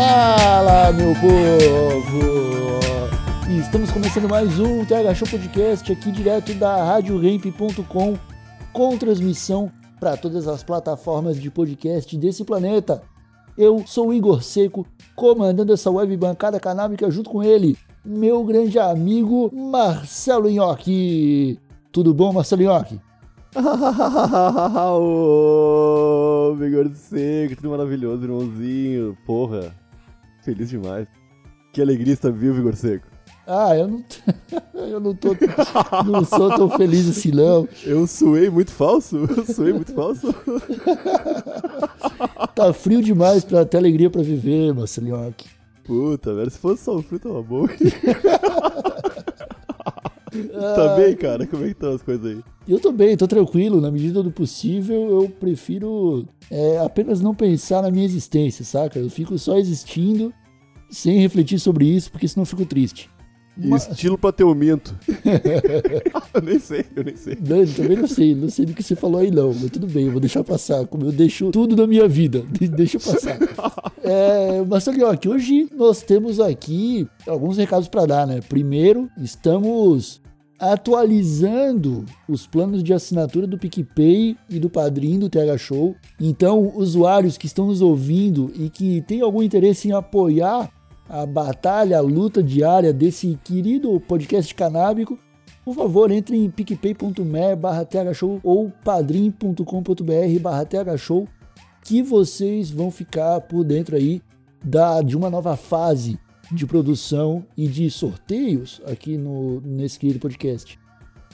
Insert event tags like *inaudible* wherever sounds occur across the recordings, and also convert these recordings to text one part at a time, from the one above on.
Fala, meu povo! E Estamos começando mais um TH Show Podcast aqui direto da RadioRamp.com com transmissão para todas as plataformas de podcast desse planeta. Eu sou o Igor Seco, comandando essa web bancada canábica junto com ele, meu grande amigo Marcelo Nhoque. Tudo bom, Marcelo Nhoque? *laughs* Ô, Vigor Seco, tudo maravilhoso, irmãozinho. Porra, *laughs* feliz demais. Que alegria estar vivo, Vigor Seco. Ah, eu não, *laughs* eu não tô, não sou tão feliz assim não. Eu suei muito falso? *laughs* Eu suei muito falso? Tá frio demais pra ter alegria pra viver, Marcelinho. Puta, velho, se fosse só um frio, tava bom. *laughs* tá bem, cara? Como é que estão as coisas aí? Eu tô bem, tô tranquilo. Na medida do possível, eu prefiro é, apenas não pensar na minha existência, saca? Eu fico só existindo sem refletir sobre isso, porque senão eu fico triste. Estilo pra ter o minto. *laughs* eu nem sei, eu nem sei. Não, eu também não sei, não sei do que você falou aí não, mas tudo bem, eu vou deixar passar, como eu deixo tudo na minha vida, *laughs* de- deixa passar. É, Marcelinho, aqui hoje nós temos aqui alguns recados para dar, né? Primeiro, estamos atualizando os planos de assinatura do PicPay e do Padrim do TH Show. Então, usuários que estão nos ouvindo e que têm algum interesse em apoiar a batalha, a luta diária desse querido podcast canábico, por favor, entre em picpay.me barra thshow ou padrim.com.br barra thshow que vocês vão ficar por dentro aí da, de uma nova fase de produção e de sorteios aqui no, nesse querido podcast.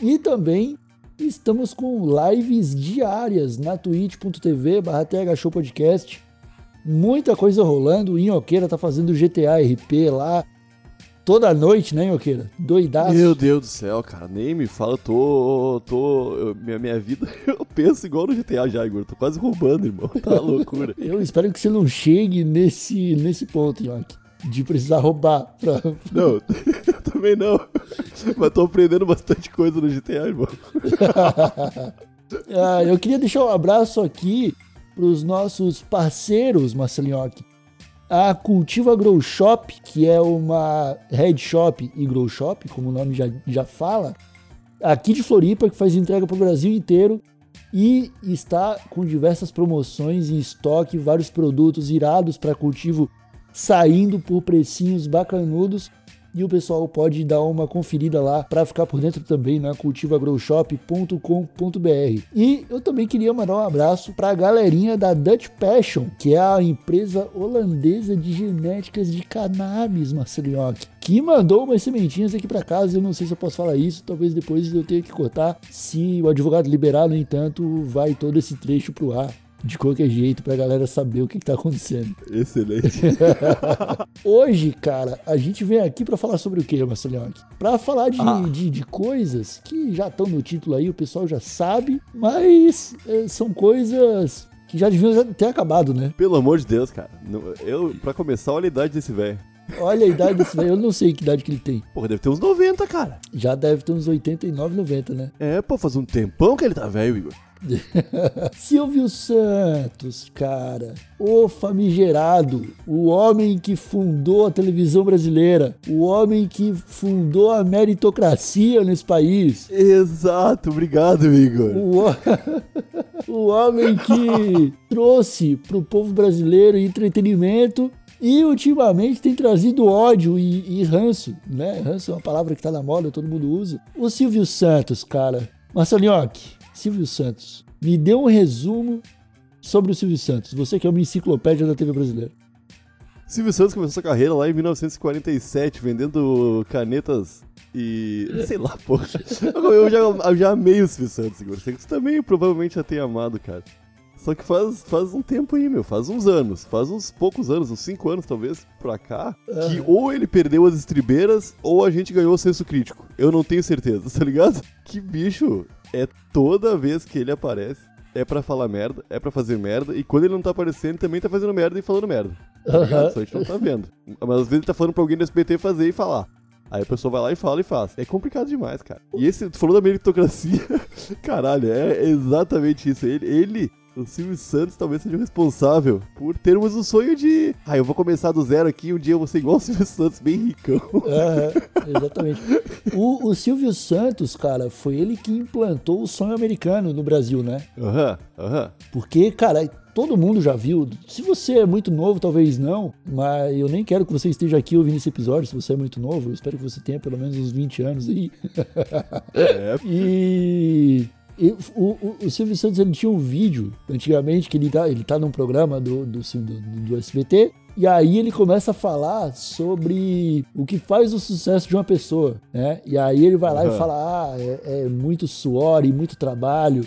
E também estamos com lives diárias na twitch.tv barra thshow podcast. Muita coisa rolando, o Inhoqueira tá fazendo GTA RP lá toda noite, né, Inhoqueira? Doidaço. Meu Deus do céu, cara, nem me fala, eu tô. tô eu- minha, minha vida, *laughs* eu penso igual no GTA já, Igor. Tô quase roubando, irmão. Tá loucura. *laughs* Eu espero que você não chegue nesse, nesse ponto, Nhoque, de precisar roubar. Pra... Não, eu *laughs* também não. Mas tô aprendendo bastante coisa no GTA, irmão. Ah, eu queria deixar um abraço aqui para os nossos parceiros, Marcelinhoque. A Cultiva Grow Shop, que é uma head shop e grow shop, como o nome já, já fala, aqui de Floripa, que faz entrega para o Brasil inteiro e está com diversas promoções em estoque, vários produtos irados para cultivo saindo por precinhos bacanudos. E o pessoal pode dar uma conferida lá para ficar por dentro também na cultivagrowshop.com.br. E eu também queria mandar um abraço para a galerinha da Dutch Passion, que é a empresa holandesa de genéticas de cannabis, Marcelinhoque, que mandou umas sementinhas aqui para casa. Eu não sei se eu posso falar isso, talvez depois eu tenha que cortar. Se o advogado liberar, no entanto, vai todo esse trecho pro ar. De qualquer jeito, pra galera saber o que, que tá acontecendo. Excelente. *laughs* Hoje, cara, a gente vem aqui pra falar sobre o que, Marcelinho? Pra falar de, Ah. de, de coisas que já estão no título aí, o pessoal já sabe, mas eh, são coisas que já deviam ter acabado, né? Pelo amor de Deus, cara. Eu, pra começar, olha a idade desse velho. Olha a idade desse velho, eu não sei que idade que ele tem. Porra, deve ter uns 90, cara. Já deve ter uns 89, 90, né? É, pô, faz um tempão que ele tá velho, Igor. *laughs* Silvio Santos, cara, o famigerado, o homem que fundou a televisão brasileira, o homem que fundou a meritocracia nesse país, Exato, obrigado, Igor. o, *laughs* o homem que *laughs* trouxe pro povo brasileiro entretenimento e ultimamente tem trazido ódio e, e ranço, né? Ranço é uma palavra que tá na moda, todo mundo usa. O Silvio Santos, cara. Marcelinhoque, Silvio Santos, me dê um resumo sobre o Silvio Santos. Você que é uma enciclopédia da TV brasileira. Silvio Santos começou sua carreira lá em 1947, vendendo canetas e. *laughs* sei lá, porra. Eu já, eu já amei o Silvio Santos, Igor. Você também provavelmente já tem amado, cara. Só que faz, faz um tempo aí, meu. Faz uns anos. Faz uns poucos anos, uns 5 anos talvez, pra cá. Que ou ele perdeu as estribeiras ou a gente ganhou o senso crítico. Eu não tenho certeza, *laughs* tá ligado? Que bicho é toda vez que ele aparece. É pra falar merda, é pra fazer merda, e quando ele não tá aparecendo, ele também tá fazendo merda e falando merda. Tá? Aham. Só a gente não tá vendo. Mas às vezes ele tá falando pra alguém do SBT fazer e falar. Aí a pessoa vai lá e fala e faz. É complicado demais, cara. E esse, tu falou da meritocracia. *laughs* Caralho, é exatamente isso. Ele, ele, o Silvio Santos, talvez seja o responsável por termos o sonho de. Ah, eu vou começar do zero aqui, um dia eu vou ser igual o Silvio Santos, bem ricão. Aham, *laughs* exatamente. O, o Silvio Santos, cara, foi ele que implantou o sonho americano no Brasil, né? Aham, aham. Porque, cara, todo mundo já viu. Se você é muito novo, talvez não, mas eu nem quero que você esteja aqui ouvindo esse episódio, se você é muito novo. Eu espero que você tenha pelo menos uns 20 anos aí. É. *laughs* E. e o, o, o Silvio Santos ele tinha um vídeo antigamente que ele tá, ele tá num programa do, do, do, do SBT e aí ele começa a falar sobre o que faz o sucesso de uma pessoa, né? E aí ele vai lá e Aham. fala, ah, é, é muito suor e muito trabalho.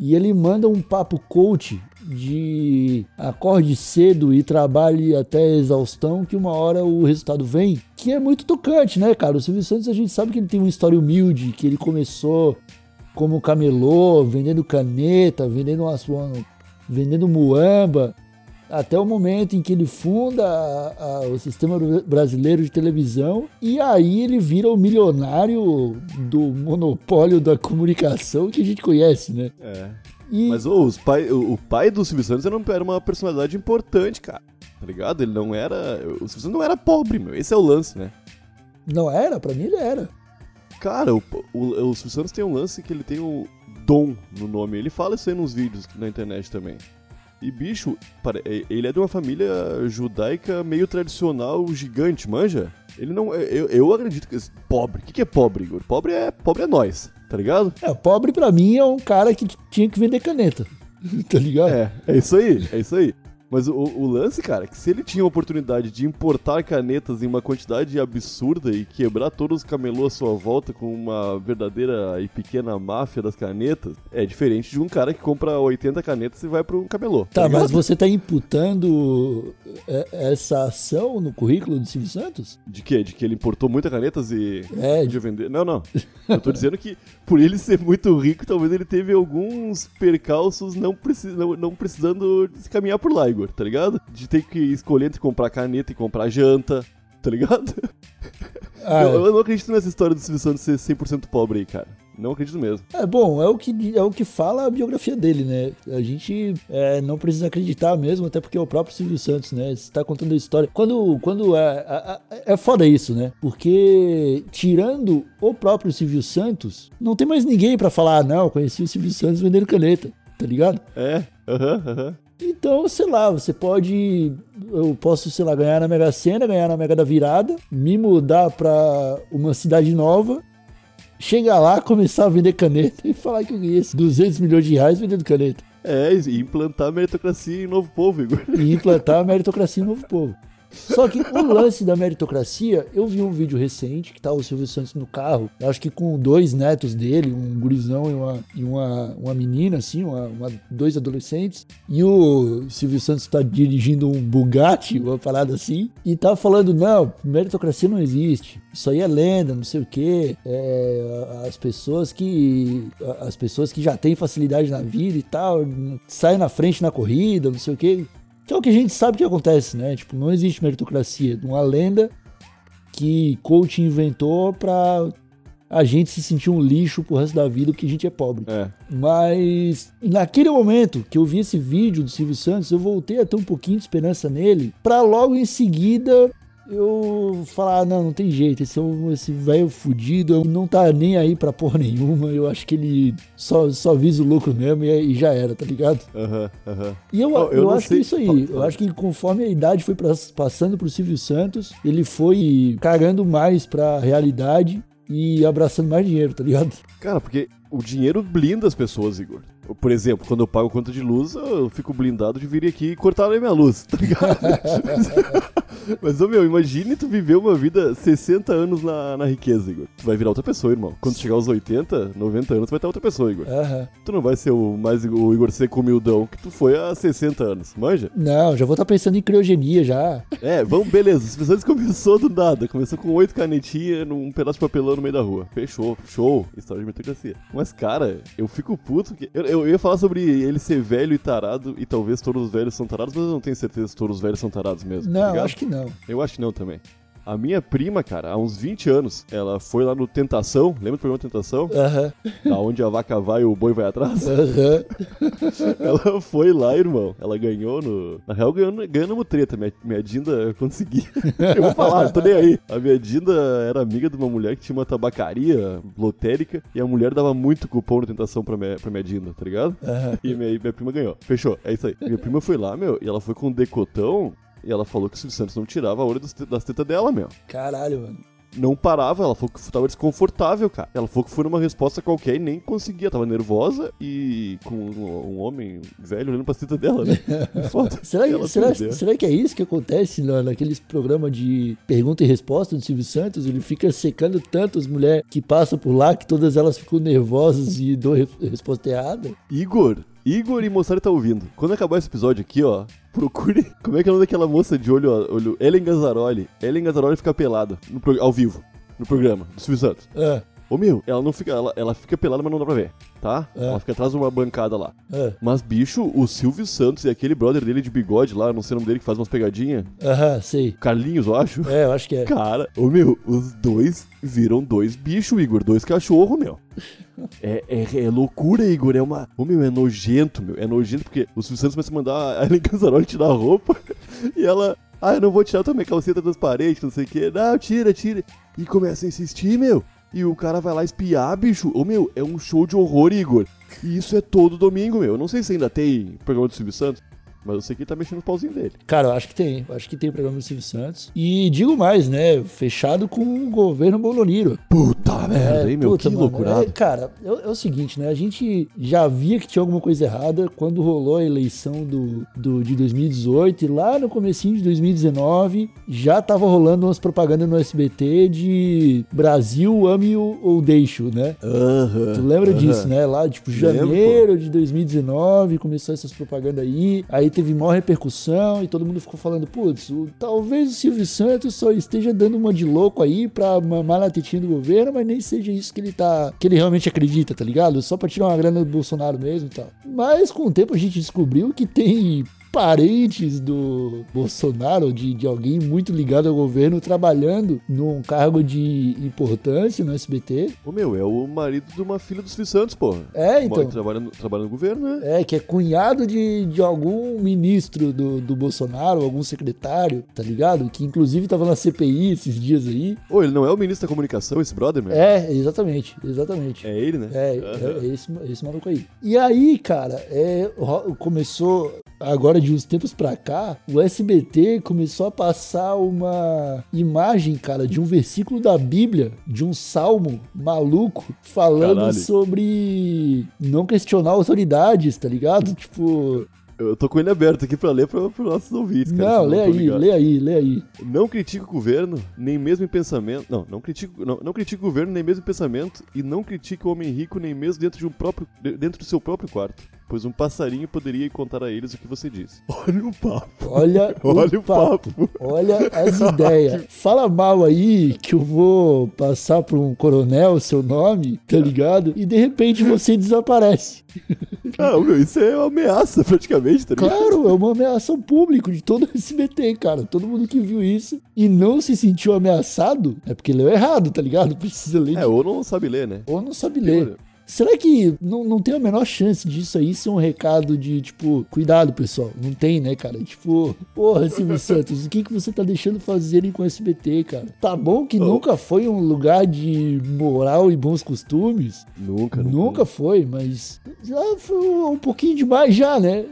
E ele manda um papo coach de acorde cedo e trabalhe até exaustão, que uma hora o resultado vem, que é muito tocante, né, cara? O Silvio Santos a gente sabe que ele tem uma história humilde, que ele começou como camelô, vendendo caneta, vendendo umas, vendendo muamba, até o momento em que ele funda a- a- o sistema brasileiro de televisão e aí ele vira o milionário do monopólio da comunicação que a gente conhece, né? É. E Mas ô, os pai, o, o pai do Silvio Santos era, era uma personalidade importante, cara. Tá ligado? Ele não era. O Silvio Santos não era pobre, meu. Esse é o lance, né? não era, pra mim ele era. Cara, o, o, o Silvio Santos tem um lance que ele tem o dom no nome. Ele fala isso aí nos vídeos na internet também. E, bicho, é- ele é de uma família judaica meio tradicional, gigante, manja? Ele não. é, Eu, eu acredito que. Pobre. O que, que é pobre, Igor? Pobre é, pobre é nós, tá ligado? É, pobre pra mim é um cara que tinha que vender caneta. *laughs* tá ligado? É, é isso aí, é isso aí. Mas o, o lance, cara, é que se ele tinha a oportunidade de importar canetas em uma quantidade absurda e quebrar todos os camelôs à sua volta com uma verdadeira e pequena máfia das canetas, é diferente de um cara que compra 80 canetas e vai para um camelô. Tá, ligado? mas você tá imputando é, essa ação no currículo do Silvio Santos? De quê? De que ele importou muitas canetas e É, podia vender? Não, não. Eu tô dizendo que por ele ser muito rico, talvez ele teve alguns percalços não, precis... não, não precisando se caminhar por lá, Igor, tá ligado? De ter que escolher entre comprar caneta e comprar janta, tá ligado? *laughs* Ah, eu, eu não acredito nessa história do Silvio Santos ser 100% pobre aí, cara. Não acredito mesmo. É bom, é o que, é o que fala a biografia dele, né? A gente é, não precisa acreditar mesmo, até porque é o próprio Silvio Santos, né? Você tá contando a história. Quando, quando é, é, é foda isso, né? Porque tirando o próprio Silvio Santos, não tem mais ninguém pra falar, ah, não, eu conheci o Silvio Santos vendendo caneta, tá ligado? É, aham, aham. Então, sei lá, você pode. Eu posso, sei lá, ganhar na Mega Sena, ganhar na Mega da Virada, me mudar pra uma cidade nova, chegar lá, começar a vender caneta e falar que eu ganhei esses 200 milhões de reais vendendo caneta. É, e implantar a meritocracia em novo povo, Igor. E implantar a meritocracia no novo povo. Só que o lance da meritocracia, eu vi um vídeo recente que tá o Silvio Santos no carro, acho que com dois netos dele, um gurizão e uma, e uma, uma menina, assim, uma, uma- dois adolescentes, e o Silvio Santos tá dirigindo um Bugatti, uma parada assim, e tá falando, não, meritocracia não existe, isso aí é lenda, não sei o quê, é, as pessoas que as pessoas que já têm facilidade na vida e tal, saem na frente na corrida, não sei o quê, que é o que a gente sabe que acontece, né? Tipo, não existe meritocracia. Uma lenda que coach inventou pra a gente se sentir um lixo pro resto da vida porque a gente é pobre. É. Mas naquele momento que eu vi esse vídeo do Silvio Santos, eu voltei a ter um pouquinho de esperança nele, pra logo em seguida eu falar, não, não tem jeito, esse, é esse velho fudido não tá nem aí pra porra nenhuma, eu acho que ele só, só visa o lucro mesmo e, e já era, tá ligado? Aham, aham. E eu, Ó, eu eu, acho que sei- é isso aí. fala, Eu acho que conforme a idade foi pra- passando pro Silvio Santos, ele foi cagando mais pra realidade e abraçando mais dinheiro, tá ligado? Cara, porque o dinheiro blinda as pessoas, Igor. Por exemplo, quando eu pago conta de luz, eu fico blindado de vir aqui e cortar a minha luz, tá ligado? *laughs* Mas, ô meu, imagine tu viver uma vida 60 anos na, na riqueza, Igor. Tu vai virar outra pessoa, irmão. Quando chegar aos 80, 90 anos, tu vai estar outra pessoa, Igor. Aham. Tu não vai ser o mais o Igor seco humildão que tu foi há 60 anos, manja? Não, já vou estar pensando em criogenia já. É, vamos, beleza. Os episódios começou do nada. Começou com oito canetinhas num pedaço de papelão no meio da rua. Fechou, show. História de meritocracia. Mas, cara, eu fico puto que. Eu, eu ia falar sobre ele ser velho e tarado, e talvez todos os velhos são tarados, mas eu não tenho certeza se todos os velhos são tarados mesmo. tá Não, ligado? acho que não. Eu acho que não também. A minha prima, cara, há uns 20 anos, ela foi lá no Tentação, lembra do programa Tentação? Aham. Da onde a vaca vai e o boi vai atrás? Aham. *laughs* Ela foi lá, irmão. Ela ganhou no. Na real, ganhou, ganhou no treta. Minha, minha Dinda eu consegui. *laughs* eu vou falar, não tô nem aí. A minha Dinda era amiga de uma mulher que tinha uma tabacaria lotérica e a mulher dava muito cupom no tentação pra minha, pra minha Dinda, tá ligado? Aham. E minha, minha prima ganhou. Fechou, é isso aí. Minha prima foi lá, meu, e ela foi com um decotão. E ela falou que o Silvio Santos não tirava a olho das, te- das tetas dela, meu. Caralho, mano. Não parava, ela falou que tava desconfortável, cara. Ela falou que foi numa resposta qualquer e nem conseguia. Tava nervosa e com um, um homem velho olhando pra tetas dela, né? *laughs* Foda. Será, que, será, será que é isso que acontece na, naqueles programas de pergunta e resposta do Silvio Santos? Ele fica secando tanto as mulheres que passam por lá que todas elas ficam nervosas e dão re- resposta errada? Igor, Igor e Moçari tá ouvindo. Quando acabar esse episódio aqui, ó, procure. *laughs* Como é que é o nome daquela moça de olho, olho Ellen Gazzaroli? Ellen Gazzaroli fica pelada pro- ao vivo, no programa do Silvio Santos. Ah, Ô meu, ela não fica. Ela, ela fica pelada, mas não dá pra ver, tá? É. Ela fica atrás de uma bancada lá. ah, Mas, bicho, o Silvio Santos e aquele brother dele de bigode lá, não sei o nome dele, que faz umas pegadinhas. aham, sei. Carlinhos, eu acho. É, eu acho que é. Cara, ô meu, os dois viram dois bichos, Igor, dois cachorros, meu. É, é, é loucura, Igor, é uma... Ô meu, é nojento, meu, é nojento porque o Silvio Santos começa a mandar a Ellen Canzaroli tirar a roupa *laughs* e ela... Ah, eu não vou tirar também, calceta transparente, não sei o que. Não, tira, tira. E começa a insistir, meu. E o cara vai lá espiar, bicho. Ô meu, é um show de horror, Igor. E isso é todo domingo, meu. Eu não sei se ainda tem programa do Silvio Santos, mas eu sei que ele tá mexendo os pauzinhos dele. Cara, eu acho que tem. Eu acho que tem o programa do Silvio Santos. E digo mais, né? Fechado com o governo Boloniro. Puta merda, hein, meu? puta, que mano, loucurado. é, cara, é, é o seguinte, né? A gente já via que tinha alguma coisa errada quando rolou a eleição do, do, de 2018 e lá no comecinho de 2019 já tava rolando umas propagandas no SBT de Brasil, ame ou, ou deixo, né? Aham. Tu lembra aham. disso, né? Lá, tipo, Lembro, janeiro de 2019, começou essas propagandas aí. Aí teve maior repercussão e todo mundo ficou falando, putz, talvez o Silvio Santos só esteja dando uma de louco aí pra mamar na tetinha do governo, mas nem seja isso que ele tá. que ele realmente acredita, tá ligado? Só pra tirar uma grana do Bolsonaro mesmo e tal. Mas com o tempo a gente descobriu que tem parentes do Bolsonaro, de, de alguém muito ligado ao governo, trabalhando num cargo de importância no SBT. Ô meu, é o marido de uma filha do Silvio Santos, porra. É, então. Mora- Trabalha no, trabalha no governo, né? É, que é cunhado de, de algum ministro do, do Bolsonaro, algum secretário, tá ligado? Que inclusive tava na CPI esses dias aí. Ô, ele não é o ministro da comunicação, esse brother, meu? É, exatamente, exatamente. É ele, né? É, Aham. é, é esse, esse maluco aí. E aí, cara, é, começou, agora de uns tempos pra cá, o SBT começou a passar uma imagem, cara, de um versículo da Bíblia, de um salmo maluco, falando Caralho. sobre não questionar autoridades, tá ligado? Tipo, Eu tô com ele aberto aqui pra ler pra, pros nossos ouvintes, cara. não, lê aí, ligado. lê aí, lê aí. Não critico o governo, nem mesmo em pensamento. Não, não critico, não, não o governo, nem mesmo em pensamento. E não critico o homem rico, nem mesmo dentro, de um próprio, de- dentro do seu próprio quarto. Pois um passarinho poderia contar a eles o que você disse. Olha o papo. Olha, *laughs* Olha o papo. Olha as ideias. *laughs* Fala mal aí que eu vou passar pra um coronel seu nome, tá ligado? E de repente você desaparece. *laughs* Ah, meu, isso é uma ameaça praticamente, tá ligado? Claro, é uma ameaça ao público de todo esse SBT, cara. Todo mundo que viu isso e não se sentiu ameaçado é porque leu errado, tá ligado? Precisa ler. de- É, ou não sabe ler, né? Ou não sabe ler. Será que não, não tem a menor chance disso aí ser um recado de, tipo, cuidado, pessoal? Não tem, né, cara? Tipo, porra, Silvio Santos, o que, que você tá deixando fazerem com o SBT, cara? Tá bom que nunca foi um lugar de moral e bons costumes. Nunca, Nunca foi, mas já foi um pouquinho demais já, né?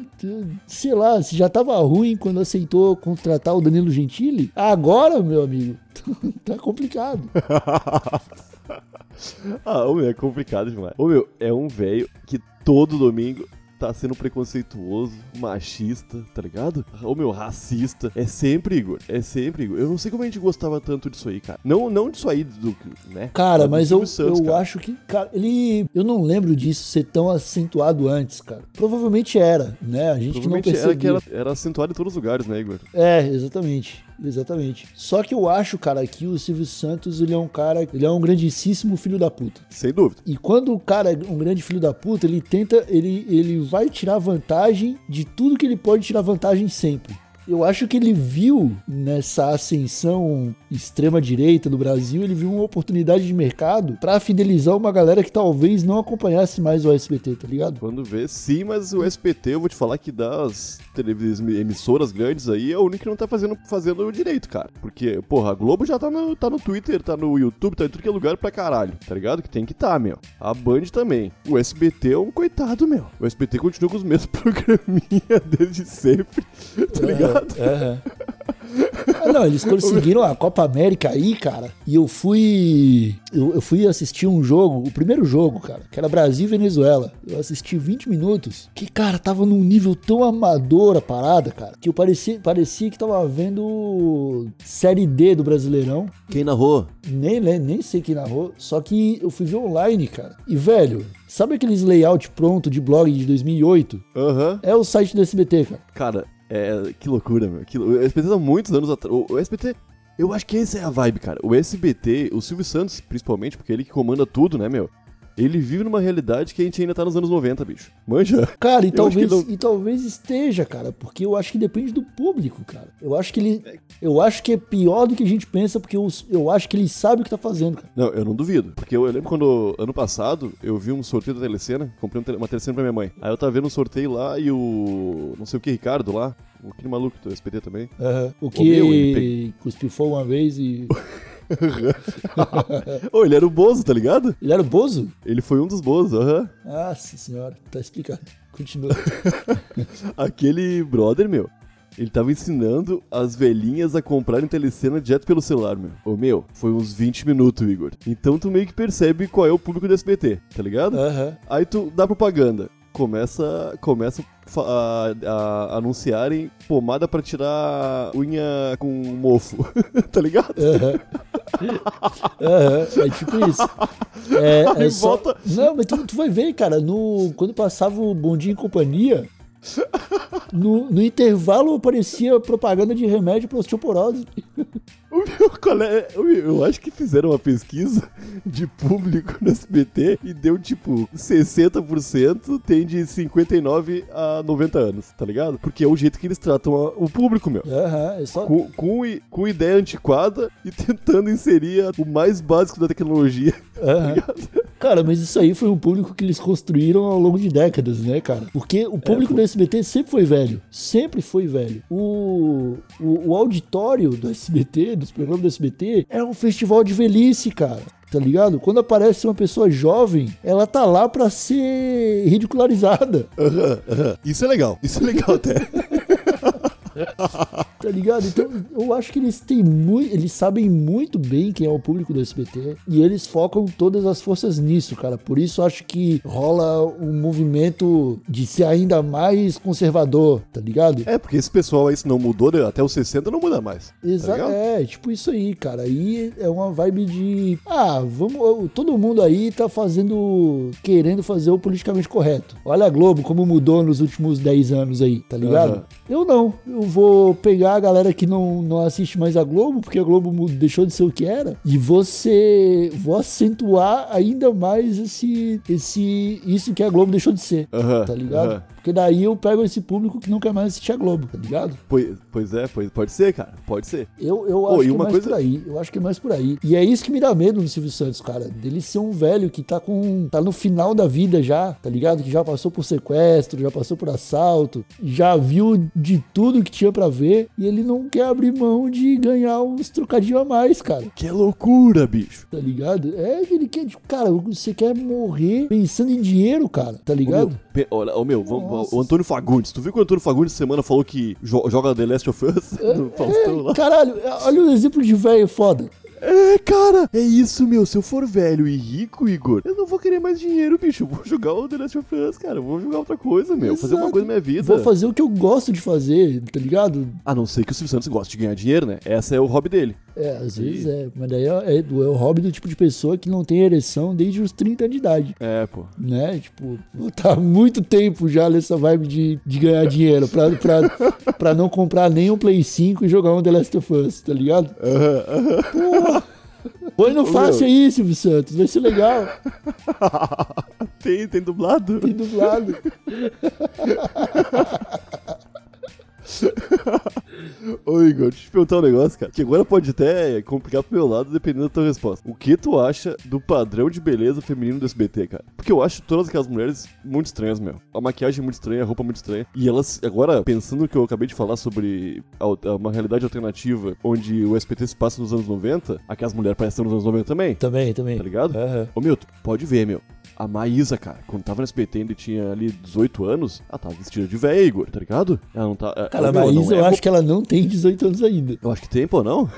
Sei lá, se já tava ruim quando aceitou contratar o Danilo Gentili, agora, meu amigo, *laughs* tá complicado. *laughs* *laughs* ah, ô meu, é complicado demais. Ô meu, é um velho que todo domingo tá sendo preconceituoso, machista, tá ligado? Ô meu, racista. É sempre, Igor. É sempre, Igor. Eu não sei como a gente gostava tanto disso aí, cara. Não, não disso aí, do, né? Cara, do mas eu, Santos, eu cara. acho que, cara, ele. Eu não lembro disso ser tão acentuado antes, cara. Provavelmente era, né? A gente não Provavelmente era que percebia. era, era acentuado em todos os lugares, né, Igor? É, exatamente. Exatamente. Só que eu acho, cara, que o Silvio Santos, ele é um cara, ele é um grandíssimo filho da puta. Sem dúvida. E quando o cara é um grande filho da puta, ele tenta, ele, ele vai tirar vantagem de tudo que ele pode tirar vantagem sempre. Eu acho que ele viu nessa ascensão extrema direita do Brasil, ele viu uma oportunidade de mercado pra fidelizar uma galera que talvez não acompanhasse mais o SBT, tá ligado? Quando vê, sim, mas o SBT, eu vou te falar que das emissoras grandes aí, é o único que não tá fazendo, fazendo direito, cara. Porque, porra, a Globo já tá no, tá no Twitter, tá no YouTube, tá em tudo que é lugar pra caralho, tá ligado? Que tem que tá, meu. A Band também. O SBT é um coitado, meu. O SBT continua com os mesmos *laughs* programinha desde sempre, tá ligado? Aham. Ah, não, eles conseguiram a *laughs* Copa América aí, cara. E eu fui. Eu, eu fui assistir um jogo, o primeiro jogo, cara, que era Brasil e Venezuela. Eu assisti 20 minutos. Que, cara, tava num nível tão amador a parada, cara. Que eu parecia, parecia que tava vendo Série D do Brasileirão. Quem narrou? Nem, nem sei quem narrou. Só que eu fui ver online, cara. E, velho, sabe aqueles layout pronto de blog de 2008? Aham. É o site do SBT, cara. Cara, é, que loucura, meu. Que, o SBT tá muitos anos atrás. O, o SBT, eu acho que essa é a vibe, cara. O SBT, o Silvio Santos, principalmente, porque é ele que comanda tudo, né, meu? Ele vive numa realidade que a gente ainda tá nos anos 90, bicho. Manja? Cara, e *laughs* que talvez, não- e talvez esteja, cara, porque eu acho que depende do público, cara. Eu acho que ele. Eu acho que é pior do que a gente pensa, porque eu, eu acho que ele sabe o que tá fazendo, cara. Não, eu não duvido. Porque eu, eu lembro quando, ano passado, eu vi um sorteio da Telecena, comprei um uma Telecena pra minha mãe. Aí eu tava vendo um sorteio lá e o. não sei o que, Ricardo lá, o aquele maluco do SBT também. O meu, que ele cuspiu fogo uma vez e. *laughs* Ô, ele era o Bozo, tá ligado? Ele era o Bozo? Ele foi um dos Bozo, aham. Nossa senhora, tá explicado. Continua. *laughs* Aquele brother, meu, ele tava ensinando as velhinhas a comprarem telecena direto pelo celular, meu. Ô, meu, foi uns 20 minutos, Igor. Então tu meio que percebe qual é o público do SBT, tá ligado? Aham. Aí tu dá propaganda. Começa, começa a, a anunciarem pomada pra tirar unha com mofo, *laughs* tá ligado? Aham. Aham, é tipo isso. *laughs* É, é só... volta- Não, mas tu, tu vai ver, cara, no... quando passava o Bondinho em Companhia, no, no intervalo aparecia propaganda de remédio pra osteoporose. O meu colega, eu acho que fizeram uma pesquisa de público no SBT e deu tipo 60% tem de 59 a 90 anos, tá ligado? Porque é o jeito que eles tratam a- o público, meu. Aham, é só... Com, com, com ideia antiquada e tentando inserir o mais básico da tecnologia. Aham. Cara, mas isso aí foi um público que eles construíram ao longo de décadas, né, cara? Porque o público do SBT sempre foi velho. Sempre foi velho. O, o, o auditório do SBT, dos programas do SBT, é um festival de velhice, cara. Tá ligado? Quando aparece uma pessoa jovem, ela tá lá pra ser ridicularizada. Aham, aham. Isso é legal, isso é legal até. *laughs* *laughs* Tá ligado? Então, eu acho que eles têm muito. Eles sabem muito bem quem é o público do SBT. E eles focam todas as forças nisso, cara. Por isso eu acho que rola um movimento de ser ainda mais conservador, tá ligado? É, porque esse pessoal aí, se não mudou, né, até os 60 não muda mais. Exato, ligado? é, tipo isso aí, cara. Aí é uma vibe de. Ah, vamos. Todo mundo aí tá fazendo. querendo fazer o politicamente correto. Olha a Globo como mudou nos últimos 10 anos aí, tá ligado? Aham. Eu não. Eu vou pegar a galera que não, não assiste mais a Globo, porque a Globo deixou de ser o que era, e você. vou acentuar ainda mais esse. esse isso que a Globo deixou de ser. Tá ligado? Porque daí eu pego esse público que não quer mais assistir a Globo, tá ligado? Pois, pois é, pois, pode ser, cara, pode ser. Eu, eu acho e que é mais coisa- por aí. Eu acho que é mais por aí. E é isso que me dá medo no Silvio Santos, cara. Dele ser um velho que tá com. tá no final da vida já, tá ligado? Que já passou por sequestro, já passou por assalto, já viu de tudo que tinha pra ver. E ele não quer abrir mão de ganhar uns trocadinhos a mais, cara. Que loucura, bicho. Tá ligado? É que ele quer, cara, você quer morrer pensando em dinheiro, cara, tá Ô, ligado? meu, pe- olha, ô, meu, vamos, o Antônio Fagundes. Tu viu que o Antônio Fagundes semana falou que jo- joga The Last of Us *laughs* no Faustão lá? Caralho, olha o exemplo de velho foda. É, cara, é isso, meu. Se eu for velho e rico, Igor, eu não vou querer mais dinheiro, bicho. Eu vou jogar o The Last of Us, cara. Eu vou jogar outra coisa, meu. Fazer uma Exato. coisa na minha vida. Vou fazer o que eu gosto de fazer, tá ligado? A não ser que o Silvio Santos goste de ganhar dinheiro, né? Essa é o hobby dele. É, às vezes é. Mas daí é, é, é o hobby do tipo de pessoa que não tem ereção desde os 30 anos de idade. É, pô. Né? Tipo, tá há muito tempo já nessa vibe de, de ganhar dinheiro pra, pra, *laughs* pra não comprar nem um Play 5 e jogar um The Last of Us, tá ligado? Porra! Põe no fácil aí, Silvio Santos, vai ser legal. *laughs* tem, tem dublado? Tem dublado. *laughs* *laughs* Ô, Igor, deixa eu te perguntar um negócio, cara. Que agora pode até complicar pro meu lado, dependendo da tua resposta. O que tu acha do padrão de beleza feminino do SBT, cara? Porque eu acho todas aquelas mulheres muito estranhas, meu. A maquiagem é muito estranha, a roupa é muito estranha. E elas, agora, pensando no que eu acabei de falar sobre uma realidade alternativa, onde o SBT se passa nos anos 90, aquelas mulheres parecem nos anos 90 também. Também, também. Tá ligado? Aham. Ô meu, tu pode ver, meu. A Maísa, cara, quando tava no SBT ainda tinha ali 18 anos, ela tava vestida de véia, Igor, tá ligado? Ela não tá. Cara, a meu, não Maísa, é eu acho roupa- que ela não tem 18 anos ainda. Eu acho que tem, pô, não?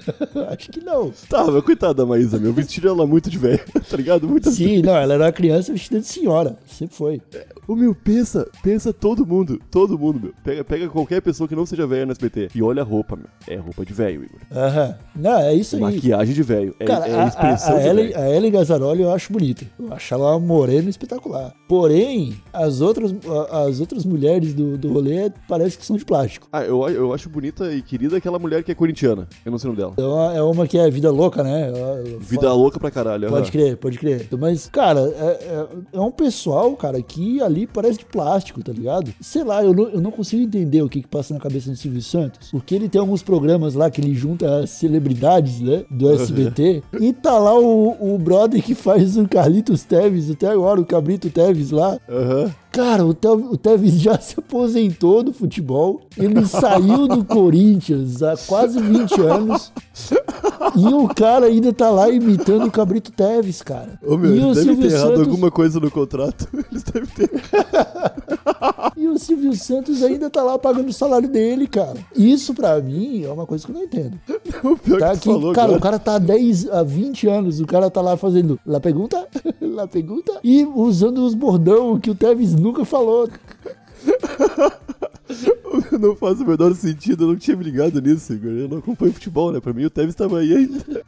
*laughs* acho que não. Tá, meu, coitada da Maísa, meu. Vestiram ela muito de velha, *laughs* tá ligado? Muito Sim, não, ela era uma criança vestida de senhora. Sempre foi. Ô meu, pensa, pensa todo mundo, todo mundo, meu. Pega, pega qualquer pessoa que não seja velha no SBT e olha a roupa, meu. É roupa de velho, Igor. Aham. Não, é isso aí. Maquiagem de velho. É, Cara, é a, a expressão a, a, de Ellen, a Ellen Gazzaroli eu acho bonita. Eu acho ela uma morena espetacular. Porém, as outras, as outras mulheres do, do rolê parece que são de plástico. Ah, eu, eu acho bonita e querida aquela mulher que é corintiana. Eu não sei o nome dela. É uma, é uma que é vida louca, né? Ela- Vida fala- louca pra caralho. Pode aham. crer, pode crer. Mas, cara, é, é- é um pessoal, cara, que ali parece de plástico, tá ligado? Sei lá, eu não, eu não consigo entender o que, que passa na cabeça do Silvio Santos. Porque ele tem alguns programas lá que ele junta as celebridades, né? Do SBT. e tá lá o, o brother que faz o Carlitos Teves, até agora, o Cabrito Teves lá. Aham. Cara, o, Te- o Tevez já se aposentou do futebol. Ele saiu do *laughs* Corinthians há quase 20 anos. E o cara ainda tá lá imitando o Cabrito Teves, cara. Ô meu, e, eles devem ter errado Santos, alguma coisa no contrato. *laughs* Eles devem ter. *laughs* *laughs* e o Silvio Santos ainda tá lá pagando o salário dele, cara. Isso pra mim é uma coisa que eu não entendo. *laughs* O pior Tá que aqui, falou cara, agora. o cara tá há 10, há 20 anos, o cara tá lá fazendo La Pergunta, *laughs* La Pergunta, e usando os bordão que o Teves nunca falou. *laughs* Não faz o menor sentido, eu não tinha me ligado nisso, Igor. Eu não acompanho futebol, né? Pra mim o Tevez tava aí ainda.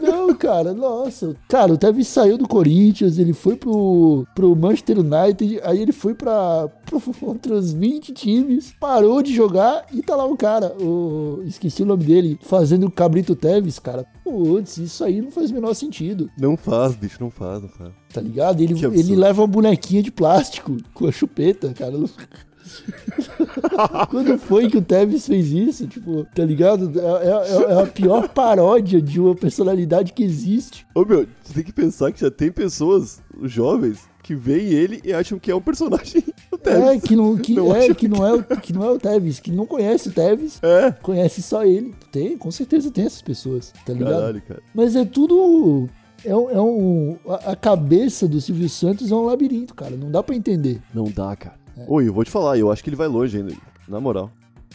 Não, cara, nossa. Cara, o Tevez saiu do Corinthians, ele foi pro, pro Manchester United, aí ele foi pra, *laughs* outros 20 times, parou de jogar e tá lá o cara, o, esqueci o nome dele, fazendo o Cabrito Tevez, cara. Putz, isso aí não faz o menor sentido, Não faz, bicho, não faz, não faz. tá ligado? Ele, ele leva uma bonequinha de plástico com a chupeta, cara. *laughs* Quando foi que o Tevez fez isso? Tipo, tá ligado? É, é- é a pior paródia de uma personalidade que existe. Ô meu, você tem que pensar que já tem pessoas, jovens, que veem ele e acham que é um personagem *laughs* do Tevez. É, que não, que, *laughs* Não é, que, não é, o- que não é o Tevez, que não conhece o Tevez, É. conhece só ele. Tem, com certeza tem essas pessoas, tá ligado? Caralho, cara. Mas é tudo. É um, é um- a, a cabeça do Silvio Santos é um labirinto, cara. Não dá pra entender. Não dá, cara. Oi, eu vou te falar, eu acho que ele vai longe ainda, na moral.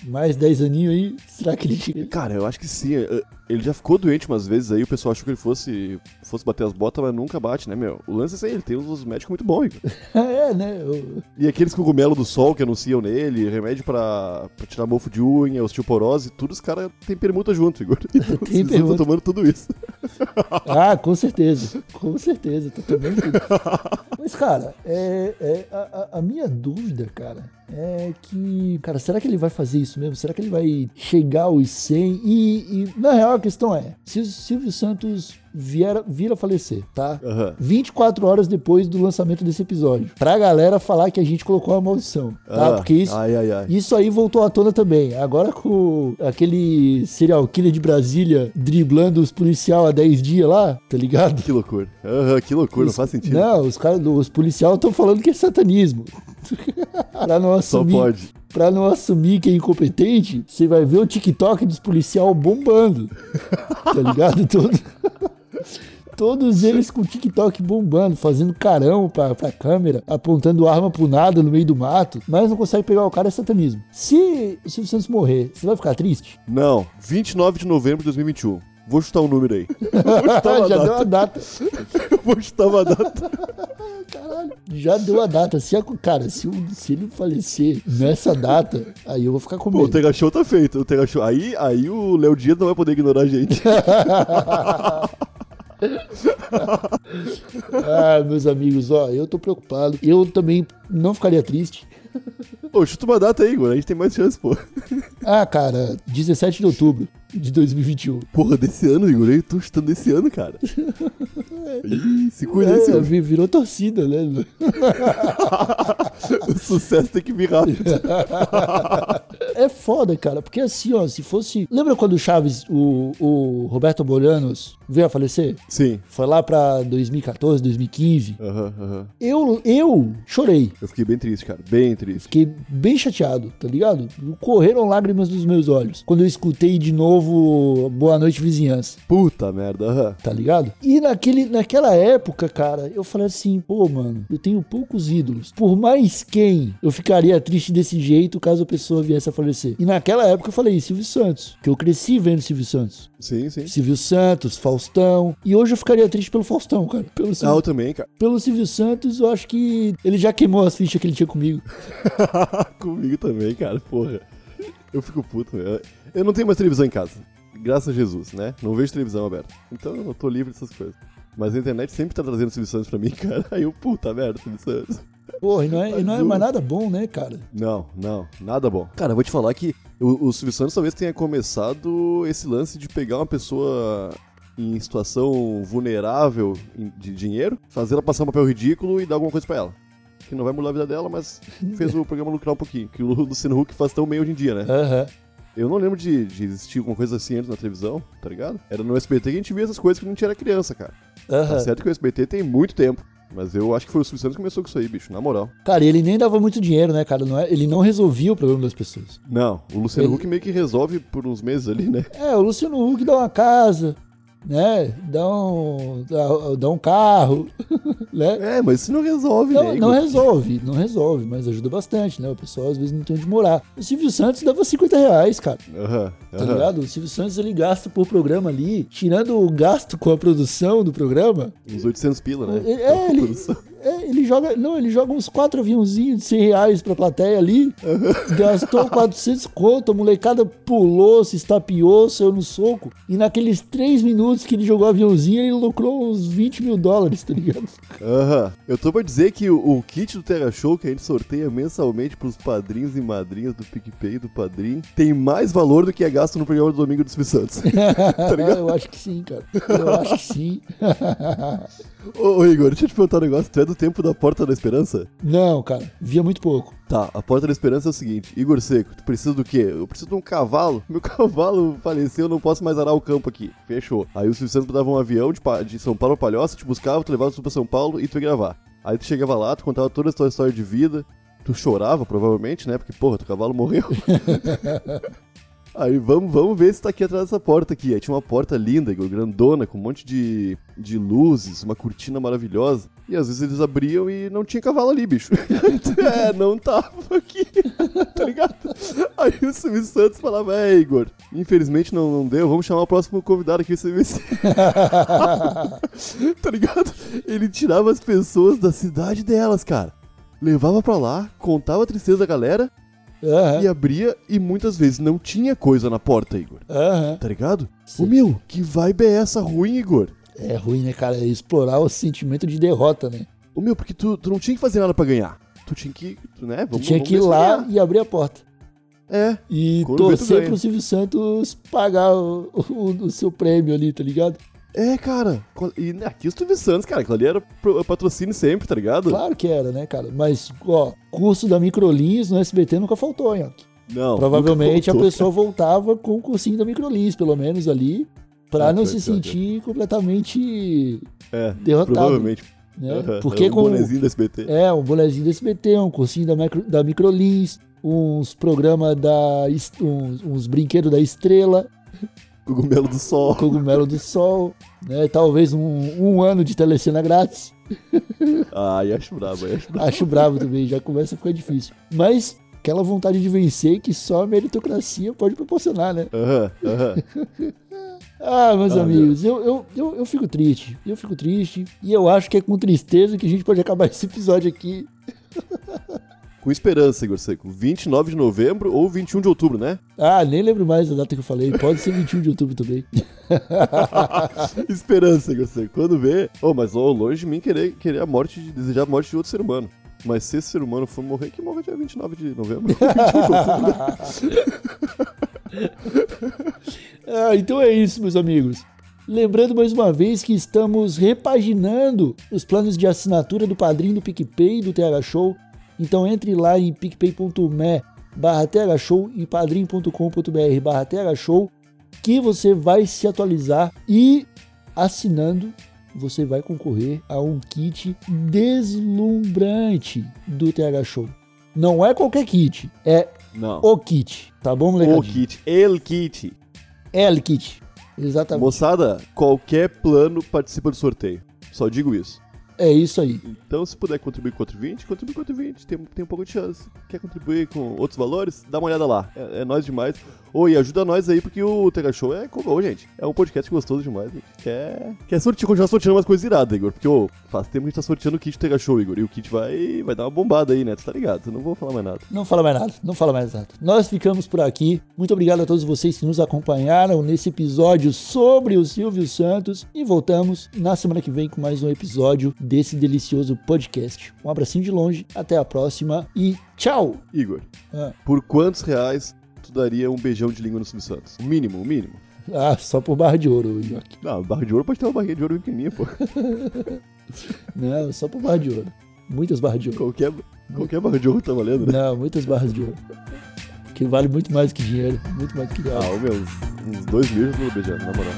Mais 10 aninhos aí, será que ele chega? Cara, eu acho que sim. Ele já ficou doente umas vezes aí, o pessoal achou que ele fosse, fosse bater as botas, mas nunca bate, né, meu? O lance é aí, ele tem uns médicos muito bons, *laughs* é, né? Eu- E aqueles cogumelo do sol que anunciam nele, remédio pra, pra tirar mofo de unha, osteoporose, tudo os caras têm permuta junto, Igor. Então, *laughs* Tem permuta. estão tomando tudo isso. *laughs* Ah, com certeza. Com certeza. Tá tomando tudo. Mas, cara, é, é- a- a minha dúvida, cara, é que. Cara, será que ele vai fazer isso mesmo? Será que ele vai chegar aos 100? E, e, na real, a questão é: se o Silvio Santos vier, vir a falecer, tá? Aham. 24 horas depois do lançamento desse episódio. Pra galera falar que a gente colocou uma maldição, tá? Ah, Porque isso, Ai, ai, ai. isso aí voltou à tona também. Agora com aquele serial killer de Brasília driblando os policial há 10 dias lá, tá ligado? Que loucura. Aham, que loucura, não Os- faz sentido. Não, os caras, os policiais estão falando que é satanismo. *laughs* pra não Só assumir, pode. pra não assumir que é incompetente, você vai ver o TikTok dos policial bombando. *laughs* Tá ligado? Todo- Todos eles com o TikTok bombando, fazendo carão pra, pra câmera, apontando arma pro nada no meio do mato, mas não consegue pegar o cara é satanismo. Se o Silvio Santos morrer, você vai ficar triste? Não, 29 de novembro de 2021. Vou chutar um número aí. Vou chutar *laughs* uma já deu data. a data. *laughs* Vou chutar uma data. Já deu a data. Se a- cara, se, o- se ele falecer nessa data, aí eu vou ficar com Pô, o medo. Tega Show tá feito. O Tega Show. Aí, aí o Léo Dias não vai poder ignorar a gente. *laughs* *laughs* Ah, meus amigos, ó, eu tô preocupado. Eu também não ficaria triste. Ô, chuta uma data aí, Igor. A gente tem mais chance, pô. Ah, cara, 17 de outubro de 2021. Porra, desse ano, Igor. Eu tô chutando desse ano, cara. Ih, se cuida É, seu. vi- virou torcida, né? *laughs* O sucesso tem que vir rápido. *laughs* Foda, cara, porque assim, ó, se fosse. Lembra quando o Chaves, o, o Roberto Bolanos veio a falecer? Sim. Foi lá pra 2014, 2015. Aham, aham. Eu, eu chorei. Eu fiquei bem triste, cara. Bem triste. Fiquei bem chateado, tá ligado? Correram lágrimas dos meus olhos. Quando eu escutei de novo Boa Noite Vizinhança, Puta merda. Aham. tá ligado? E naquele, naquela época, cara, eu falei assim, pô, mano, eu tenho poucos ídolos. Por mais quem eu ficaria triste desse jeito caso a pessoa viesse a falecer. E naquela época eu falei, Silvio Santos, que eu cresci vendo Silvio Santos. Sim, sim. Silvio Santos, Faustão. E hoje eu ficaria triste pelo Faustão, cara. Pelo Ah, Silvio, eu também, cara. pelo Silvio Santos, eu acho que ele já queimou as fichas que ele tinha comigo. *laughs* Comigo também, cara. Porra. Eu fico puto, meu. Eu não tenho mais televisão em casa. Graças a Jesus, né? Não vejo televisão aberta. Então eu tô livre dessas coisas. Mas a internet sempre tá trazendo Silvio Santos pra mim, *laughs* cara. Aí eu, puta merda, Silvio Santos. Porra, e não é, e não é mais nada bom, né, cara? Não, não, nada bom. Cara, eu vou te falar que o, o Silvio Santos talvez tenha começado esse lance de pegar uma pessoa em situação vulnerável de dinheiro, fazer ela passar um papel ridículo e dar alguma coisa pra ela. Que não vai mudar a vida dela, mas fez o programa lucrar um pouquinho. Que o Luciano Huck faz tão bem hoje em dia, né? Aham. Eu não lembro de, de existir alguma coisa assim antes na televisão, tá ligado? Era no SBT que a gente via essas coisas quando a gente era criança, cara. Tá Aham. certo que o SBT tem muito tempo. Mas eu acho que foi o Silvio Santos que começou com isso aí, bicho, na moral. Cara, ele nem dava muito dinheiro, né, cara? Não é, ele não resolvia o problema das pessoas. Não, o Luciano Ele- Huck meio que resolve por uns meses ali, né? É, o Luciano Huck dá uma casa, né? Dá um, dá, dá um carro, *laughs* né? É, mas isso não resolve, Não, né? não resolve, não resolve, mas ajuda bastante, né? O pessoal às vezes não tem onde morar. O Silvio Santos dava 50 reais, cara. Aham, Tá aham. ligado? O Silvio Santos ele gasta por programa ali, tirando o gasto com a produção do programa. Uns 800 pila, né? É, ele. *laughs* é, ele joga. Não, ele joga uns quatro aviãozinhos de 100 reais pra plateia ali. Gastou 400 conto, a molecada pulou, se estapeou, saiu no soco. E naqueles três minutos que ele jogou o aviãozinho, ele lucrou uns 20 mil dólares, tá ligado? Aham. Eu tô pra dizer que o, o kit do Terra Show que a gente sorteia mensalmente pros padrinhos e madrinhas do PicPay e do Padrim tem mais valor do que é gasto no programa do domingo do Silvio Santos. *laughs* tá ligado? Eu acho que sim, cara. Eu acho que sim. ô, ô, Igor, deixa eu te perguntar um negócio. Tu é do tempo da Porta da Esperança? Não, cara, via muito pouco. Tá, a Porta da Esperança é o seguinte. Igor Seco, tu precisa do quê? Eu preciso de um cavalo. *laughs* Meu cavalo faleceu, eu não posso mais arar o campo aqui. Fechou. Aí o Silvio Santos dava um avião de, de São Paulo pra Palhoça, te buscava, tu levava tu pra São Paulo e tu ia gravar. Aí tu chegava lá, tu contava toda a tua história de vida. Tu chorava, provavelmente, né? Porque, porra, teu cavalo morreu. *laughs* Aí vamos, vamos ver se tá aqui atrás dessa porta aqui. Aí tinha uma porta linda, Igor, grandona, com um monte de, de luzes, uma cortina maravilhosa. E às vezes eles abriam e não tinha cavalo ali, bicho. *laughs* é, não tava aqui. *laughs* tá ligado? Aí o Silvio Santos falava, é, Igor, infelizmente não, não deu, vamos chamar o próximo convidado aqui, vê se... *laughs* tá ligado? Ele tirava as pessoas da cidade delas, cara. Levava pra lá, contava a tristeza da galera Aham, e abria e muitas vezes não tinha coisa na porta, Igor. aham. Tá ligado? Sim. Ô meu, que vibe é essa ruim, Igor? É ruim, né, cara? É explorar o sentimento de derrota, né? Ô meu, porque tu, tu não tinha que fazer nada pra ganhar. Tu tinha que, tu, né? Tu Vamos, tinha vamos que ir lá ganhar. e abrir a porta. É. E tu torcer pro Silvio Santos pagar o, o- o seu prêmio ali, tá ligado? É, cara. E aqui os Silvio Santos, cara, aquilo ali era pro- patrocínio sempre, tá ligado? Claro que era, né, cara? Mas, ó, curso da Microlins no SBT nunca faltou, hein? Não. Provavelmente a faltou. pessoa voltava com o cursinho da Microlins, pelo menos ali, pra Ah, não se sentir completamente É, derrotado. provavelmente. né? Aham, Porque era um com bonezinho do SBT. é um bonezinho do SBT, um cursinho da, micro, da Microlins, uns programas da uns, uns brinquedos da Estrela, Cogumelo do Sol. *laughs* Cogumelo do Sol, né? Talvez um, um ano de telecena grátis. Ai, acho brabo, ai, acho brabo. Acho bravo também, já começa a ficar difícil. Mas aquela vontade de vencer que só a meritocracia pode proporcionar, né? Aham, aham. Ah, meus amigos, eu, eu, eu, eu fico triste. Eu fico triste. E eu acho que é com tristeza que a gente pode acabar esse episódio aqui. *laughs* Com esperança, Igor Seco. 29 de novembro ou 21 de outubro, né? Ah, nem lembro mais da data que eu falei. Pode ser 21 de outubro também. *laughs* esperança, Igor Seco. Quando vê. Oh, mas oh, longe de mim querer, querer a morte, de, desejar a morte de outro ser humano. Mas se esse ser humano for morrer, que morra dia 29 de novembro. *laughs* *laughs* ah, então é isso, meus amigos. Lembrando mais uma vez que estamos repaginando os planos de assinatura do Padrinho do PicPay do TH Show. Então entre lá em picpay.me barra e padrim.com.br barra que você vai se atualizar e assinando você vai concorrer a um kit deslumbrante do TH Show. Não é qualquer kit, é Não. o kit, tá bom, molecadinho? O kit, el kit. El kit, exatamente. Moçada, qualquer plano participa do sorteio. Só digo isso. É isso aí. Então, se puder contribuir com 420, contribui com 420. Tem, tem um pouco de chance. Quer contribuir com outros valores? Dá uma olhada lá. É, é nós demais. Oi, ajuda nós aí, porque o Tega Show é como, gente. É um podcast gostoso demais. Gente. Quer, quer sortear, continuar sorteando umas coisas iradas, Igor. Porque, ô, faz tempo que a gente tá sorteando o kit do Tega Show, Igor. E o kit vai, vai dar uma bombada aí, né? Tu tá ligado? Eu não vou falar mais nada. Não fala mais nada, não fala mais nada. Nós ficamos por aqui. Muito obrigado a todos vocês que nos acompanharam nesse episódio sobre o Silvio Santos. E voltamos na semana que vem com mais um episódio desse delicioso podcast. Um abracinho de longe, até a próxima e tchau! Igor, Ah. por quantos reais daria um beijão de língua no Silvio Santos? O mínimo, o mínimo. Ah, só por barra de ouro, Joaquim. Não, barra de ouro pode ter uma barrinha de ouro pequenininha, pô. *laughs* Não, só por barra de ouro. Muitas barras de ouro. Qualquer, qualquer barra de ouro tá valendo, né? Não, muitas barras de ouro. Que vale muito mais que dinheiro. Muito mais que dinheiro. Ah, meu, uns, dois mil eu tô beijando, na moral.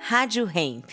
Rádio Hemp.